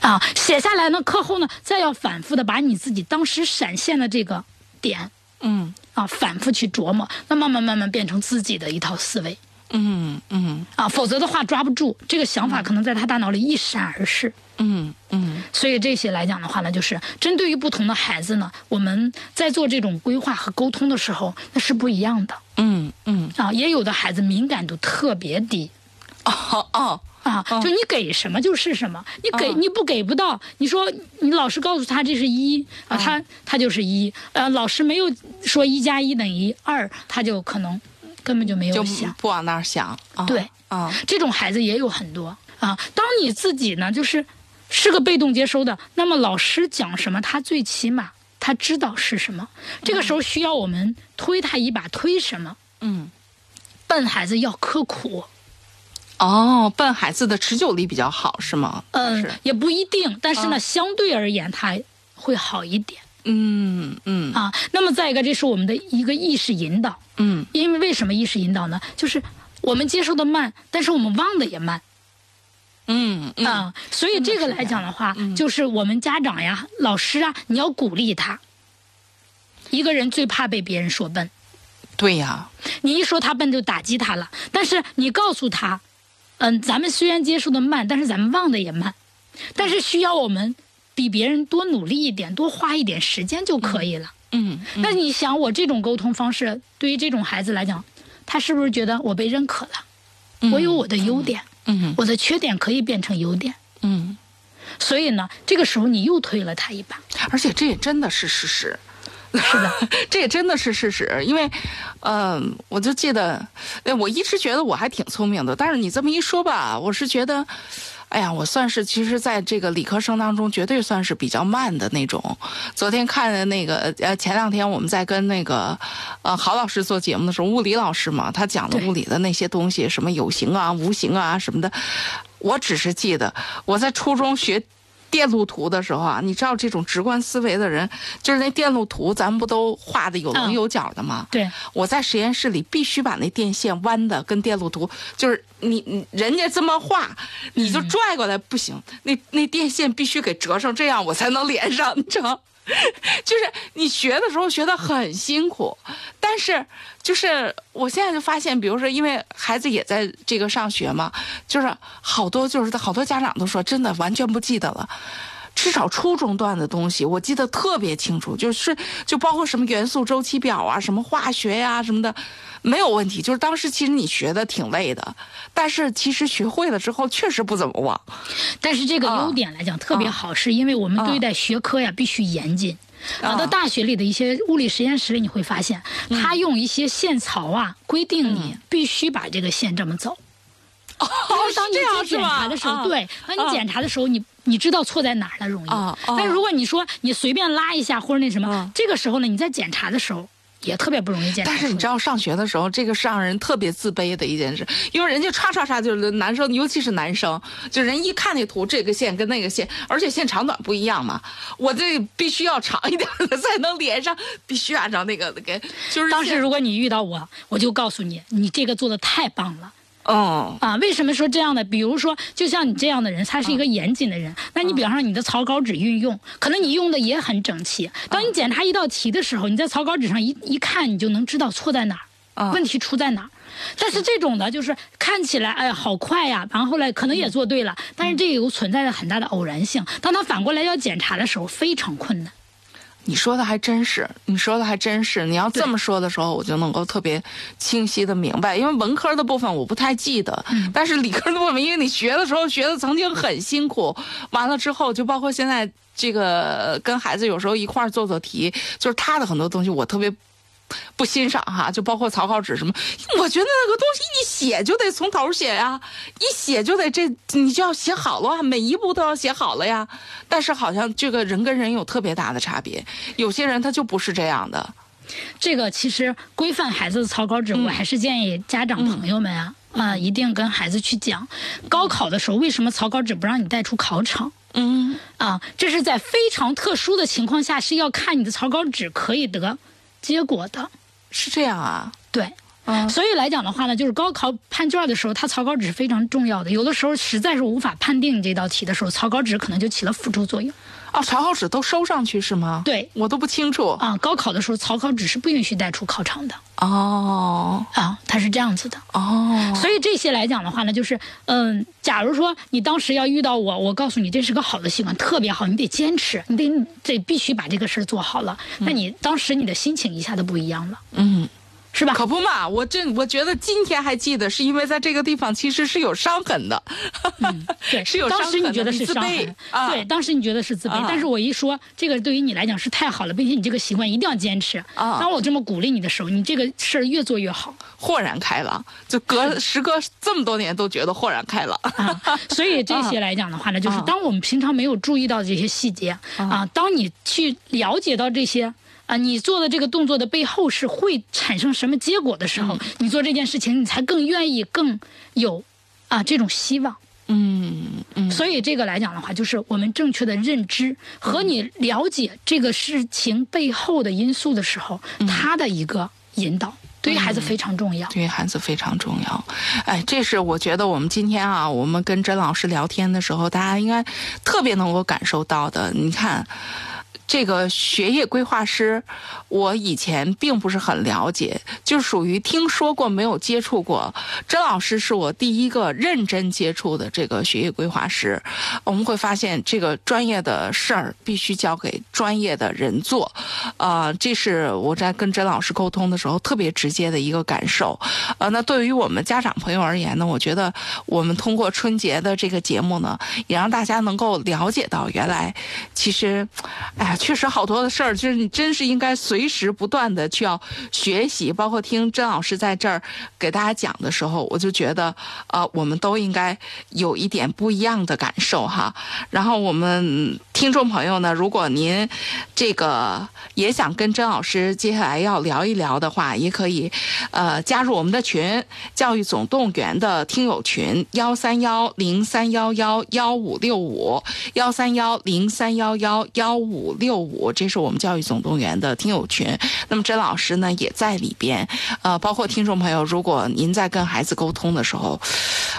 啊，写下来呢，课后呢，再要反复的把你自己当时闪现的这个点嗯。啊，反复去琢磨，那慢慢慢慢变成自己的一套思维嗯嗯。啊，否则的话抓不住这个想法，可能在他大脑里一闪而逝。嗯嗯。所以这些来讲的话呢，就是针对于不同的孩子呢，我们在做这种规划和沟通的时候，那是不一样的。嗯嗯，啊。也有的孩子敏感度特别低。哦哦，啊，嗯就你给什么就是什么，你给嗯你不给不到，你说你老师告诉他这是一啊，嗯他他就是一，呃，老师没有说一加一等于二，他就可能根本就没有就想。不往那儿想，啊对啊，这种孩子也有很多啊。当你自己呢，就是是个被动接收的，那么老师讲什么，他最起码他知道是什么。这个时候需要我们推他一把，推什么？嗯。笨孩子要刻苦，哦，笨孩子的持久力比较好，是吗？嗯，，也不一定，但是呢，嗯相对而言，他会好一点嗯嗯啊。那么再一个，这是我们的一个意识引导，嗯因为为什么意识引导呢？就是我们接受的慢，但是我们忘的也慢。嗯嗯啊，所以这个来讲的话，就是我们家长呀、老师啊，你要鼓励他。一个人最怕被别人说笨，对呀，你一说他笨就打击他了。但是你告诉他，嗯，咱们虽然接受的慢，但是咱们忘的也慢，但是需要我们比别人多努力一点，多花一点时间就可以了。嗯，那你想，我这种沟通方式对于这种孩子来讲，他是不是觉得我被认可了？我有我的优点，嗯，我的缺点可以变成优点，嗯。所以呢，这个时候你又推了他一把，而且这也真的是事实。是的，这也真的是事实，因为，嗯，我就记得，我一直觉得我还挺聪明的，但是你这么一说吧，我是觉得，哎呀，我算是其实在这个理科生当中绝对算是比较慢的那种。昨天看的那个，呃，前两天我们在跟那个，呃，郝老师做节目的时候，物理老师嘛，他讲的物理的那些东西，什么有形啊、无形啊什么的，我只是记得我在初中学。电路图的时候啊，你知道这种直观思维的人，就是那电路图，咱们不都画的有棱有角的吗？对，我在实验室里必须把那电线弯的跟电路图，就是你你人家这么画，你就拽过来不行，那那电线必须给折成这样，我才能连上，你知道。就是你学的时候学得很辛苦，但是就是我现在就发现，比如说，因为孩子也在这个上学嘛，就是好多就是好多家长都说，真的完全不记得了。至少初中段的东西，我记得特别清楚，就是就包括什么元素周期表啊，什么化学呀什么的，没有问题。就是当时其实你学的挺累的，但是其实学会了之后确实不怎么忘。但是这个优点来讲特别好，是因为我们对待学科呀必须严谨。啊，到大学里的一些物理实验室里，你会发现他用一些线槽啊规定你必须把这个线这么走。哦，当你去检查的时候，对，当你检查的时候，你你知道错在哪儿了，容易。但是如果你说你随便拉一下或者那什么，这个时候呢，你在检查的时候也特别不容易检查。但是你知道，上学的时候，这个是让人特别自卑的一件事，因为人家唰唰唰就是男生，尤其是男生，就人一看那图，这个线跟那个线，而且线长短不一样嘛，我这必须要长一点的才能连上，必须按照那个给。就是当时如果你遇到我，我就告诉你，你这个做的太棒了。哦啊，为什么说这样的？比如说，就像你这样的人，他是一个严谨的人。那你比方说你的草稿纸运用，可能你用的也很整齐。当你检查一道题的时候，你在草稿纸上一一看，你就能知道错在哪儿，问题出在哪儿。但是这种的，就是看起来哎好快呀，然后后来可能也做对了，但是这有存在着很大的偶然性。当他反过来要检查的时候，非常困难。你说的还真是，你说的还真是。你要这么说的时候，我就能够特别清晰的明白。因为文科的部分我不太记得，但是理科的部分，因为你学的时候学的曾经很辛苦，完了之后就包括现在这个跟孩子有时候一块儿做做题，就是他的很多东西我特别。不欣赏哈，就包括草稿纸什么，我觉得那个东西一写就得从头写呀，一写就得这你就要写好了，每一步都要写好了呀。但是好像这个人跟人有特别大的差别，有些人他就不是这样的。这个其实规范孩子的草稿纸，我还是建议家长朋友们啊啊，一定跟孩子去讲，高考的时候为什么草稿纸不让你带出考场？嗯啊，这是在非常特殊的情况下是要看你的草稿纸可以得。结果的，是这样啊？对，所以来讲的话呢，就是高考判卷的时候，它草稿纸是非常重要的。有的时候实在是无法判定这道题的时候，草稿纸可能就起了辅助作用。哦，草稿纸都收上去是吗？对，我都不清楚啊。高考的时候，草稿纸是不允许带出考场的。哦，啊，它是这样子的。哦，所以这些来讲的话呢，就是嗯，假如说你当时要遇到我，我告诉你这是个好的习惯，特别好，你得坚持，你得得必须把这个事儿做好了。那你当时你的心情一下子不一样了。嗯。是吧？可不嘛！我这我觉得今天还记得，是因为在这个地方其实是有伤痕的。对，是有伤痕。当时你觉得是伤痕，对，当时你觉得是自卑。但是我一说这个对于你来讲是太好了，并且你这个习惯一定要坚持。当我这么鼓励你的时候，你这个事儿越做越好，豁然开朗。就隔时隔这么多年，都觉得豁然开朗。所以这些来讲的话呢，就是当我们平常没有注意到这些细节啊，当你去了解到这些。啊，你做的这个动作的背后是会产生什么结果的时候，你做这件事情，你才更愿意、更有啊这种希望。嗯嗯。所以这个来讲的话，就是我们正确的认知和你了解这个事情背后的因素的时候，他的一个引导，对于孩子非常重要。对于孩子非常重要。哎，这是我觉得我们今天啊，我们跟甄老师聊天的时候，大家应该特别能够感受到的。你看。这个学业规划师，我以前并不是很了解，就属于听说过没有接触过。甄老师是我第一个认真接触的这个学业规划师。我们会发现，这个专业的事儿必须交给专业的人做。啊，这是我在跟甄老师沟通的时候特别直接的一个感受。呃，那对于我们家长朋友而言呢，我觉得我们通过春节的这个节目呢，也让大家能够了解到，原来其实，哎，确实好多的事儿，就是你真是应该随时不断的去要学习。包括听甄老师在这儿给大家讲的时候，我就觉得，呃，我们都应该有一点不一样的感受哈。然后我们听众朋友呢，如果您这个也想跟甄老师接下来要聊一聊的话，也可以，呃，加入我们的群——教育总动员的听友群，幺三幺零三幺幺幺五六五，幺三幺零三幺幺幺五六六五，这是我们教育总动员的听友群。那么甄老师呢也在里边，呃，包括听众朋友，如果您在跟孩子沟通的时候，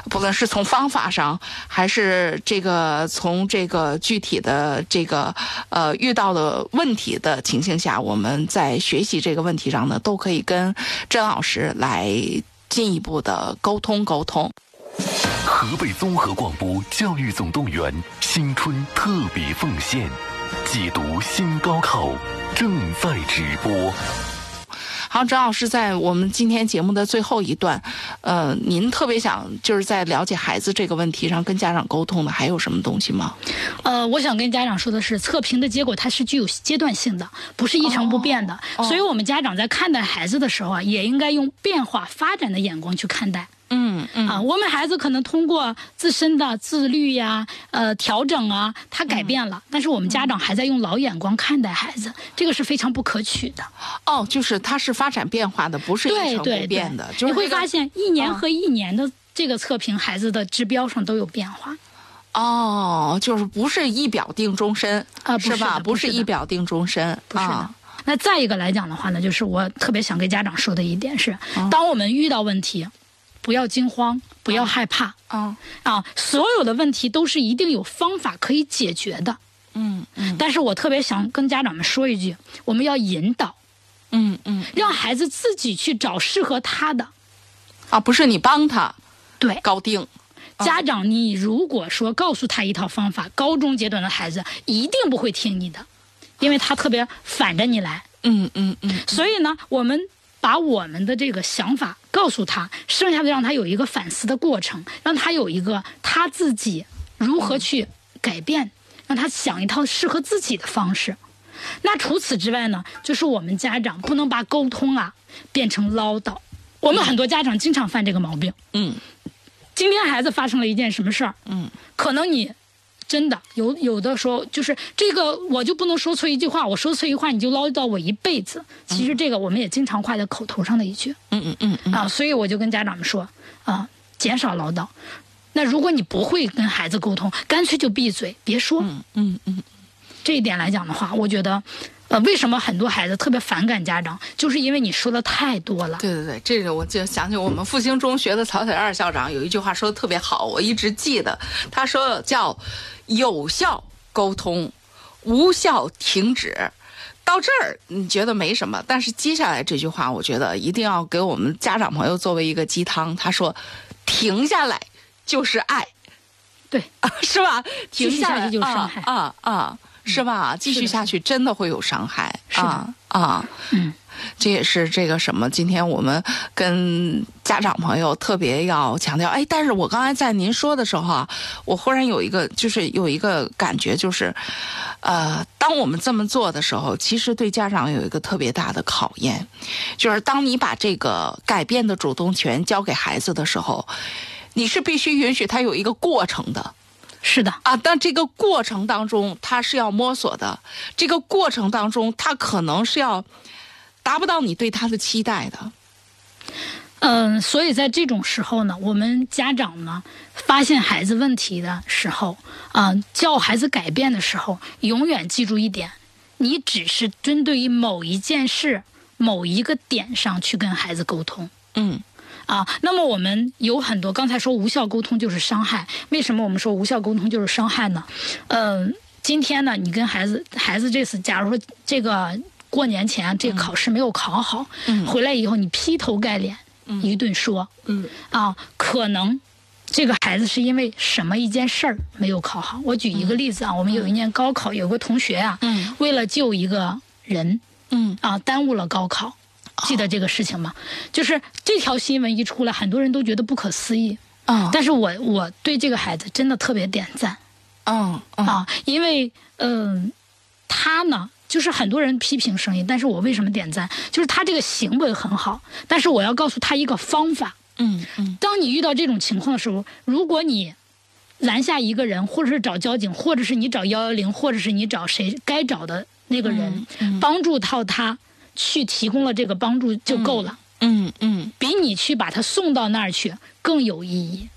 不论是从方法上，还是这个从这个具体的这个呃遇到的问题的情形下，我们在学习这个问题上呢，都可以跟甄老师来进一步的沟通沟通。河北综合广播教育总动员新春特别奉献，解读新高考正在直播。好，张老师，在我们今天节目的最后一段，呃，您特别想就是在了解孩子这个问题上跟家长沟通的，还有什么东西吗？呃，我想跟家长说的是，测评的结果它是具有阶段性的，不是一成不变的，所以我们家长在看待孩子的时候啊，也应该用变化发展的眼光去看待。嗯嗯啊，我们孩子可能通过自身的自律呀、呃调整啊，他改变了，但是我们家长还在用老眼光看待孩子，这个是非常不可取的。哦，就是它是发展变化的，不是一成不变的。你会发现一年和一年的这个测评，孩子的指标上都有变化。哦，就是不是一表定终身啊，是吧？不是一表定终身，不是的。那再一个来讲的话呢，就是我特别想跟家长说的一点是，当我们遇到问题。不要惊慌，不要害怕。啊啊！所有的问题都是一定有方法可以解决的。嗯嗯。但是我特别想跟家长们说一句：我们要引导。嗯嗯。让孩子自己去找适合他的。啊，不是你帮他。对。搞定。家长，你如果说告诉他一套方法，高中阶段的孩子一定不会听你的，因为他特别反着你来。嗯嗯嗯。所以呢，我们。把我们的这个想法告诉他，剩下的让他有一个反思的过程，让他有一个他自己如何去改变，让他想一套适合自己的方式。那除此之外呢，就是我们家长不能把沟通啊变成唠叨。我们很多家长经常犯这个毛病。嗯，今天孩子发生了一件什么事儿？嗯，可能你。真的有有的时候就是这个，我就不能说错一句话，我说错一句话你就唠叨我一辈子。其实这个我们也经常挂在口头上的一句。嗯嗯嗯啊，所以我就跟家长们说啊，减少唠叨。那如果你不会跟孩子沟通，干脆就闭嘴，别说。嗯嗯嗯。这一点来讲的话，我觉得。呃，为什么很多孩子特别反感家长？就是因为你说的太多了。对对对，这个我就想起我们复兴中学的曹小二校长有一句话说的特别好，我一直记得。他说叫“有效沟通，无效停止”。到这儿你觉得没什么，但是接下来这句话，我觉得一定要给我们家长朋友作为一个鸡汤。他说：“停下来就是爱。”对，是吧？停下来就是伤害啊啊！是吧？继续下去真的会有伤害啊啊！嗯，这也是这个什么？今天我们跟家长朋友特别要强调。哎，但是我刚才在您说的时候啊，我忽然有一个，就是有一个感觉，就是，呃，当我们这么做的时候，其实对家长有一个特别大的考验，就是当你把这个改变的主动权交给孩子的时候，你是必须允许他有一个过程的。是的啊，但这个过程当中他是要摸索的，这个过程当中他可能是要达不到你对他的期待的。嗯，所以在这种时候呢，我们家长呢发现孩子问题的时候啊，叫孩子改变的时候，永远记住一点：你只是针对于某一件事、某一个点上去跟孩子沟通。嗯。啊，那么我们有很多，刚才说无效沟通就是伤害，为什么我们说无效沟通就是伤害呢？嗯，今天呢，你跟孩子，孩子这次，假如说这个过年前这个考试没有考好，嗯回来以后你劈头盖脸一顿说，嗯啊，可能这个孩子是因为什么一件事儿没有考好。我举一个例子啊，我们有一年高考，有个同学啊，嗯为了救一个人嗯啊，耽误了高考。记得这个事情吗？就是这条新闻一出来，很多人都觉得不可思议。嗯但是我我对这个孩子真的特别点赞嗯嗯啊，因为嗯、他呢，就是很多人批评声音，但是我为什么点赞？就是他这个行为很好，但是我要告诉他一个方法。嗯嗯当你遇到这种情况的时候，如果你拦下一个人，或者是找交警，或者是你找幺幺零，或者是你找谁该找的那个人，帮助到他去提供了这个帮助就够了，嗯嗯，比你去把他送到那儿去更有意义。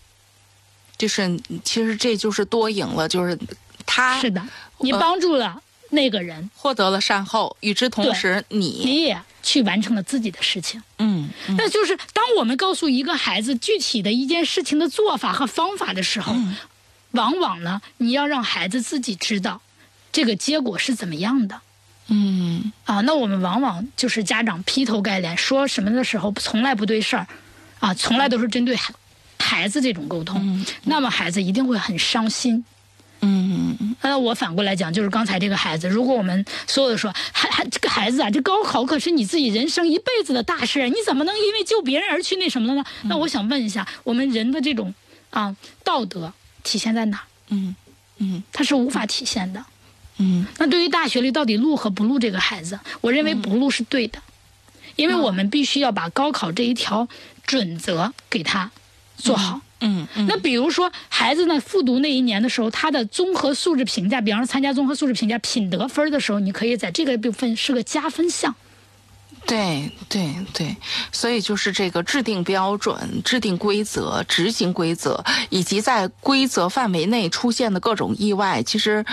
就是其实这就是多赢了，就是他是的，你帮助了那个人，获得了善后，与之同时你你也去完成了自己的事情。嗯嗯。那就是当我们告诉一个孩子具体的一件事情的做法和方法的时候，往往呢，你要让孩子自己知道这个结果是怎么样的嗯啊。那我们往往就是家长劈头盖脸说什么的时候，从来不对事儿，啊，从来都是针对孩孩子这种沟通，那么孩子一定会很伤心。嗯嗯那我反过来讲，就是刚才这个孩子，如果我们所有的说，孩孩这个孩子啊，这高考可是你自己人生一辈子的大事，你怎么能因为救别人而去那什么了呢？那我想问一下，我们人的这种啊道德体现在哪？嗯嗯它是无法体现的。嗯那对于大学里到底录和不录这个孩子，我认为不录是对的，因为我们必须要把高考这一条准则给他做好。嗯嗯那比如说，孩子呢复读那一年的时候，他的综合素质评价，比方说参加综合素质评价品德分的时候，你可以在这个部分是个加分项。对对对，所以就是这个制定标准、制定规则、执行规则，以及在规则范围内出现的各种意外，其实，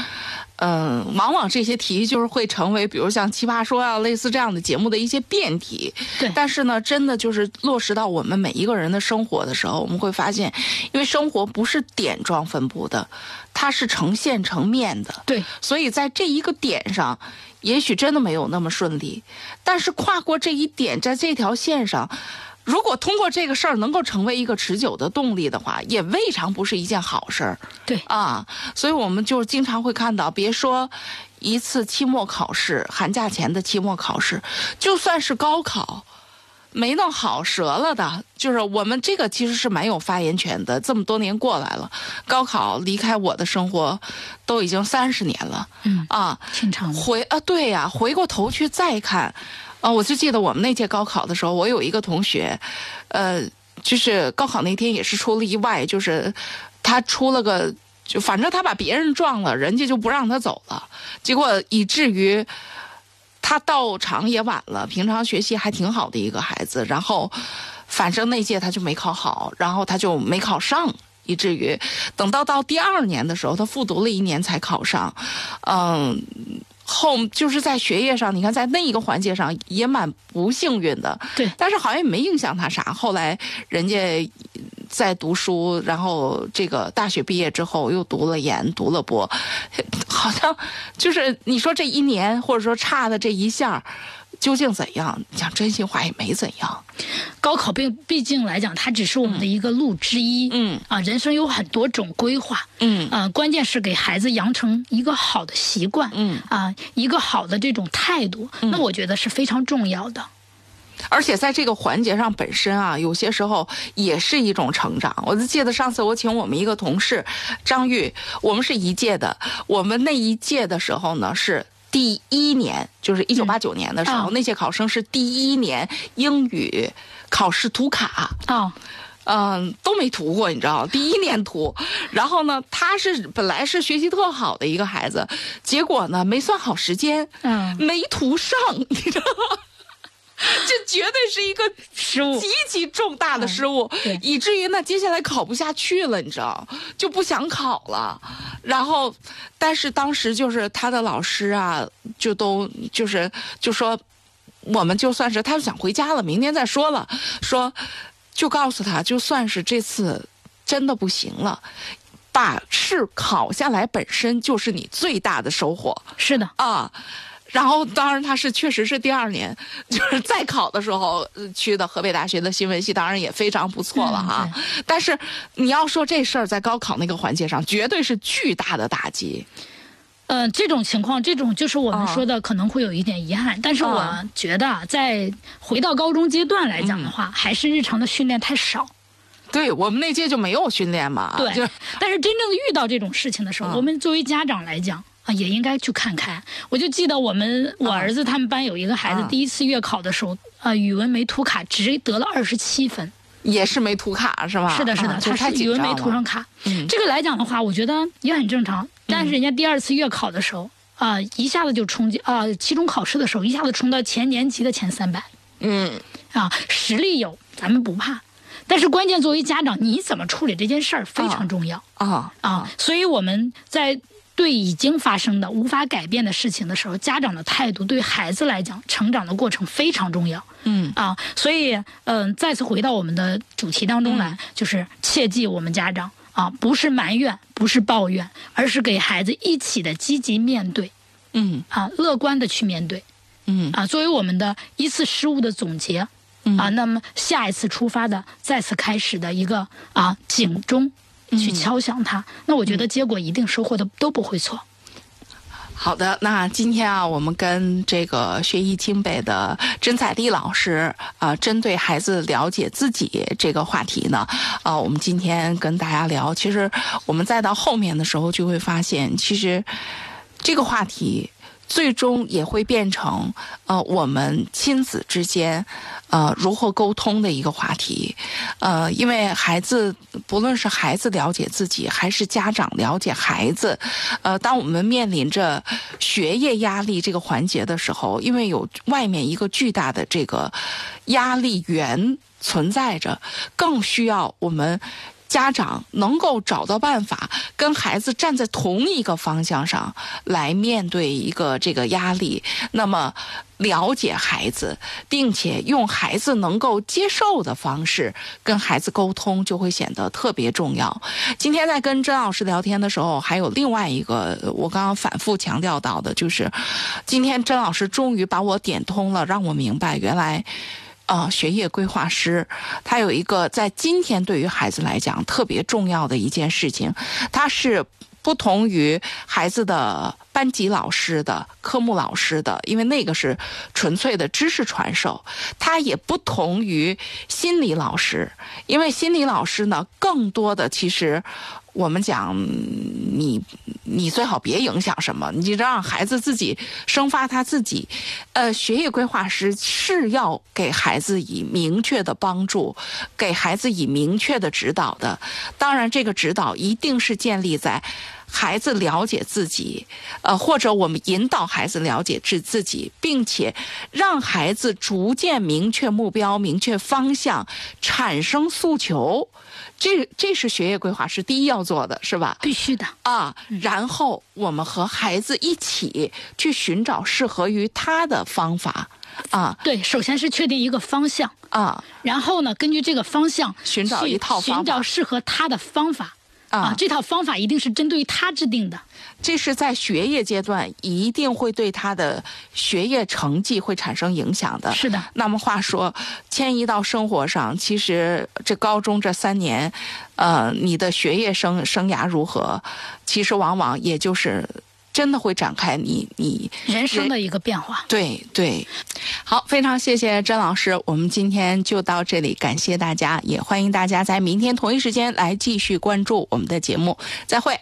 嗯、往往这些题就是会成为，比如像《奇葩说》啊，类似这样的节目的一些辩题。对但是呢，真的就是落实到我们每一个人的生活的时候，我们会发现，因为生活不是点状分布的，它是成线成面的。对，所以在这一个点上，也许真的没有那么顺利，但是跨过这一点，在这条线上，如果通过这个事儿能够成为一个持久的动力的话，也未尝不是一件好事儿。对啊，所以我们就经常会看到，别说一次期末考试，寒假前的期末考试，就算是高考。没弄好折了的，就是我们这个其实是蛮有发言权的。这么多年过来了，高考离开我的生活都已经三十年了，嗯啊，挺长的。回啊，对呀、回过头去再看，啊，我就记得我们那届高考的时候，我有一个同学，呃，就是高考那天也是出了意外，就是他出了个，就反正他把别人撞了，人家就不让他走了，结果以至于。他到场也晚了，平常学习还挺好的一个孩子，然后反正那届他就没考好，然后他就没考上，以至于等到到第二年的时候，他复读了一年才考上，嗯。后就是在学业上，你看在那一个环节上也蛮不幸运的，对。但是好像也没影响他啥。后来人家在读书，然后这个大学毕业之后又读了研，读了博，好像就是你说这一年或者说差的这一下，究竟怎样？讲真心话也没怎样。高考毕毕竟来讲，它只是我们的一个路之一。嗯啊，人生有很多种规划。嗯啊，关键是给孩子养成一个好的习惯。嗯啊，一个好的这种态度，那我觉得是非常重要的。而且在这个环节上本身啊，有些时候也是一种成长。我就记得上次我请我们一个同事张玉，我们是一届的，我们那一届的时候呢是。第一年就是一九八九年的时候，哦那届考生是第一年英语考试涂卡，哦，嗯，都没涂过，你知道，第一年涂。然后呢，他是本来是学习特好的一个孩子，结果呢没算好时间，嗯。没涂上，你知道吗？这绝对是一个失误极其重大的失误，对以至于那，接下来考不下去了，你知道，就不想考了。然后，但是当时就是他的老师啊，就都就是就说，我们就算是他想回家了，明天再说了，说就告诉他，就算是这次真的不行了。把试考下来本身就是你最大的收获。是的啊。然后，当然他是确实是第二年，就是再考的时候去的河北大学的新闻系，当然也非常不错了哈。但是你要说这事儿在高考那个环节上，绝对是巨大的打击。嗯，这种情况，这种就是我们说的可能会有一点遗憾。但是我觉得，在回到高中阶段来讲的话，还是日常的训练太少。对我们那届就没有训练嘛。对，但是真正遇到这种事情的时候，我们作为家长来讲。啊，也应该去看看。我就记得我们我儿子他们班有一个孩子，第一次月考的时候，啊，语文没涂卡，只得了二十七分，也是没涂卡是吧？是的，是的，他是语文没涂上卡。这个来讲的话，我觉得也很正常。但是人家第二次月考的时候，啊，一下子就冲进啊，期中考试的时候一下子冲到前年级的前三百。嗯，啊，实力有，咱们不怕。但是关键作为家长，你怎么处理这件事儿非常重要啊啊！所以我们在。对已经发生的无法改变的事情的时候，家长的态度对孩子来讲，成长的过程非常重要。嗯啊，所以嗯，再次回到我们的主题当中来，就是切记我们家长啊，不是埋怨，不是抱怨，而是给孩子一起的积极面对。嗯啊，乐观的去面对。嗯啊，作为我们的一次失误的总结。啊，那么下一次出发的再次开始的一个啊警钟。去敲响它，那我觉得结果一定收获的都不会错。好的，那今天啊，我们跟这个学艺清北的甄彩丽老师啊，针对孩子了解自己这个话题呢，啊，我们今天跟大家聊。其实我们再到后面的时候，就会发现，其实这个话题。最终也会变成，呃，我们亲子之间，呃，如何沟通的一个话题，呃，因为孩子，不论是孩子了解自己，还是家长了解孩子，呃，当我们面临着学业压力这个环节的时候，因为有外面一个巨大的这个压力源存在着，更需要我们。家长能够找到办法，跟孩子站在同一个方向上来面对一个这个压力，那么了解孩子，并且用孩子能够接受的方式跟孩子沟通，就会显得特别重要。今天在跟甄老师聊天的时候，还有另外一个我刚刚反复强调到的，就是今天甄老师终于把我点通了，让我明白原来。啊，学业规划师，他有一个在今天对于孩子来讲特别重要的一件事情，他是不同于孩子的班级老师的、科目老师的，因为那个是纯粹的知识传授，他也不同于心理老师，因为心理老师呢，更多的其实。我们讲，你你最好别影响什么，你就让孩子自己生发他自己。呃，学业规划师是要给孩子以明确的帮助，给孩子以明确的指导的。当然，这个指导一定是建立在孩子了解自己，呃，或者我们引导孩子了解自自己，并且让孩子逐渐明确目标、明确方向、产生诉求。这这是学业规划是第一要做的是吧？必须的啊！然后我们和孩子一起去寻找适合于他的方法啊。对，首先是确定一个方向啊，然后呢，根据这个方向寻找一套方法寻找适合他的方法。啊，这套方法一定是针对于他制定的。这是在学业阶段一定会对他的学业成绩会产生影响的。是的。那么话说，迁移到生活上，其实这高中这三年，呃，你的学业生生涯如何，其实往往也就是。真的会展开你你人生的一个变化。对对，好，非常谢谢甄老师，我们今天就到这里，感谢大家，也欢迎大家在明天同一时间来继续关注我们的节目，再会。